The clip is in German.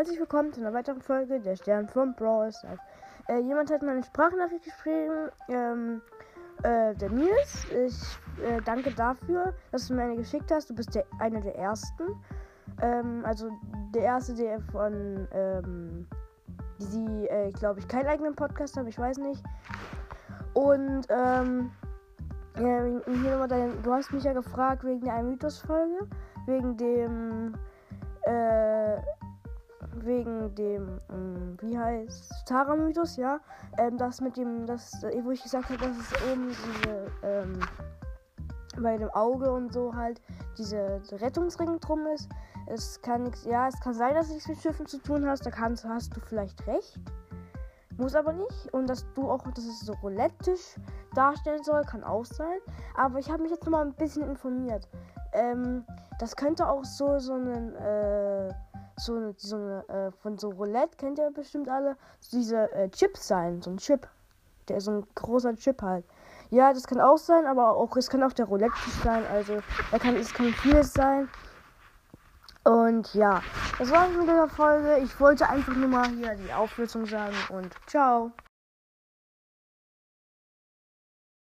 herzlich willkommen zu einer weiteren Folge der Stern von Brawl Stars. Äh, jemand hat meine Sprachnachricht geschrieben, ähm, äh, der Nils. Ich äh, danke dafür, dass du mir eine geschickt hast. Du bist der, einer der ersten. Ähm, also der erste, der von, ähm, die, äh, glaube ich, keinen eigenen Podcast haben, ich weiß nicht. Und, ähm, hier nochmal dein, du hast mich ja gefragt wegen der Mythos-Folge, wegen dem, äh, wegen dem, ähm, wie heißt Tara-Mythos, ja. Ähm, das mit dem, das, äh, wo ich gesagt habe, dass es oben diese, ähm, bei dem Auge und so halt diese Rettungsring drum ist. Es kann nichts, ja, es kann sein, dass es nichts mit Schiffen zu tun hast. Da kannst, hast du vielleicht recht. Muss aber nicht. Und dass du auch, dass es so Roulette-Tisch darstellen soll, kann auch sein. Aber ich habe mich jetzt noch mal ein bisschen informiert. Ähm, das könnte auch so, so einen, äh, so so eine äh, von so Roulette, kennt ihr bestimmt alle, so diese äh, Chips sein, so ein Chip. Der so ein großer Chip halt. Ja, das kann auch sein, aber auch es kann auch der Roulette sein, also da kann es kann vieles sein. Und ja, das war's mit der Folge. Ich wollte einfach nur mal hier die Auflösung sagen und ciao.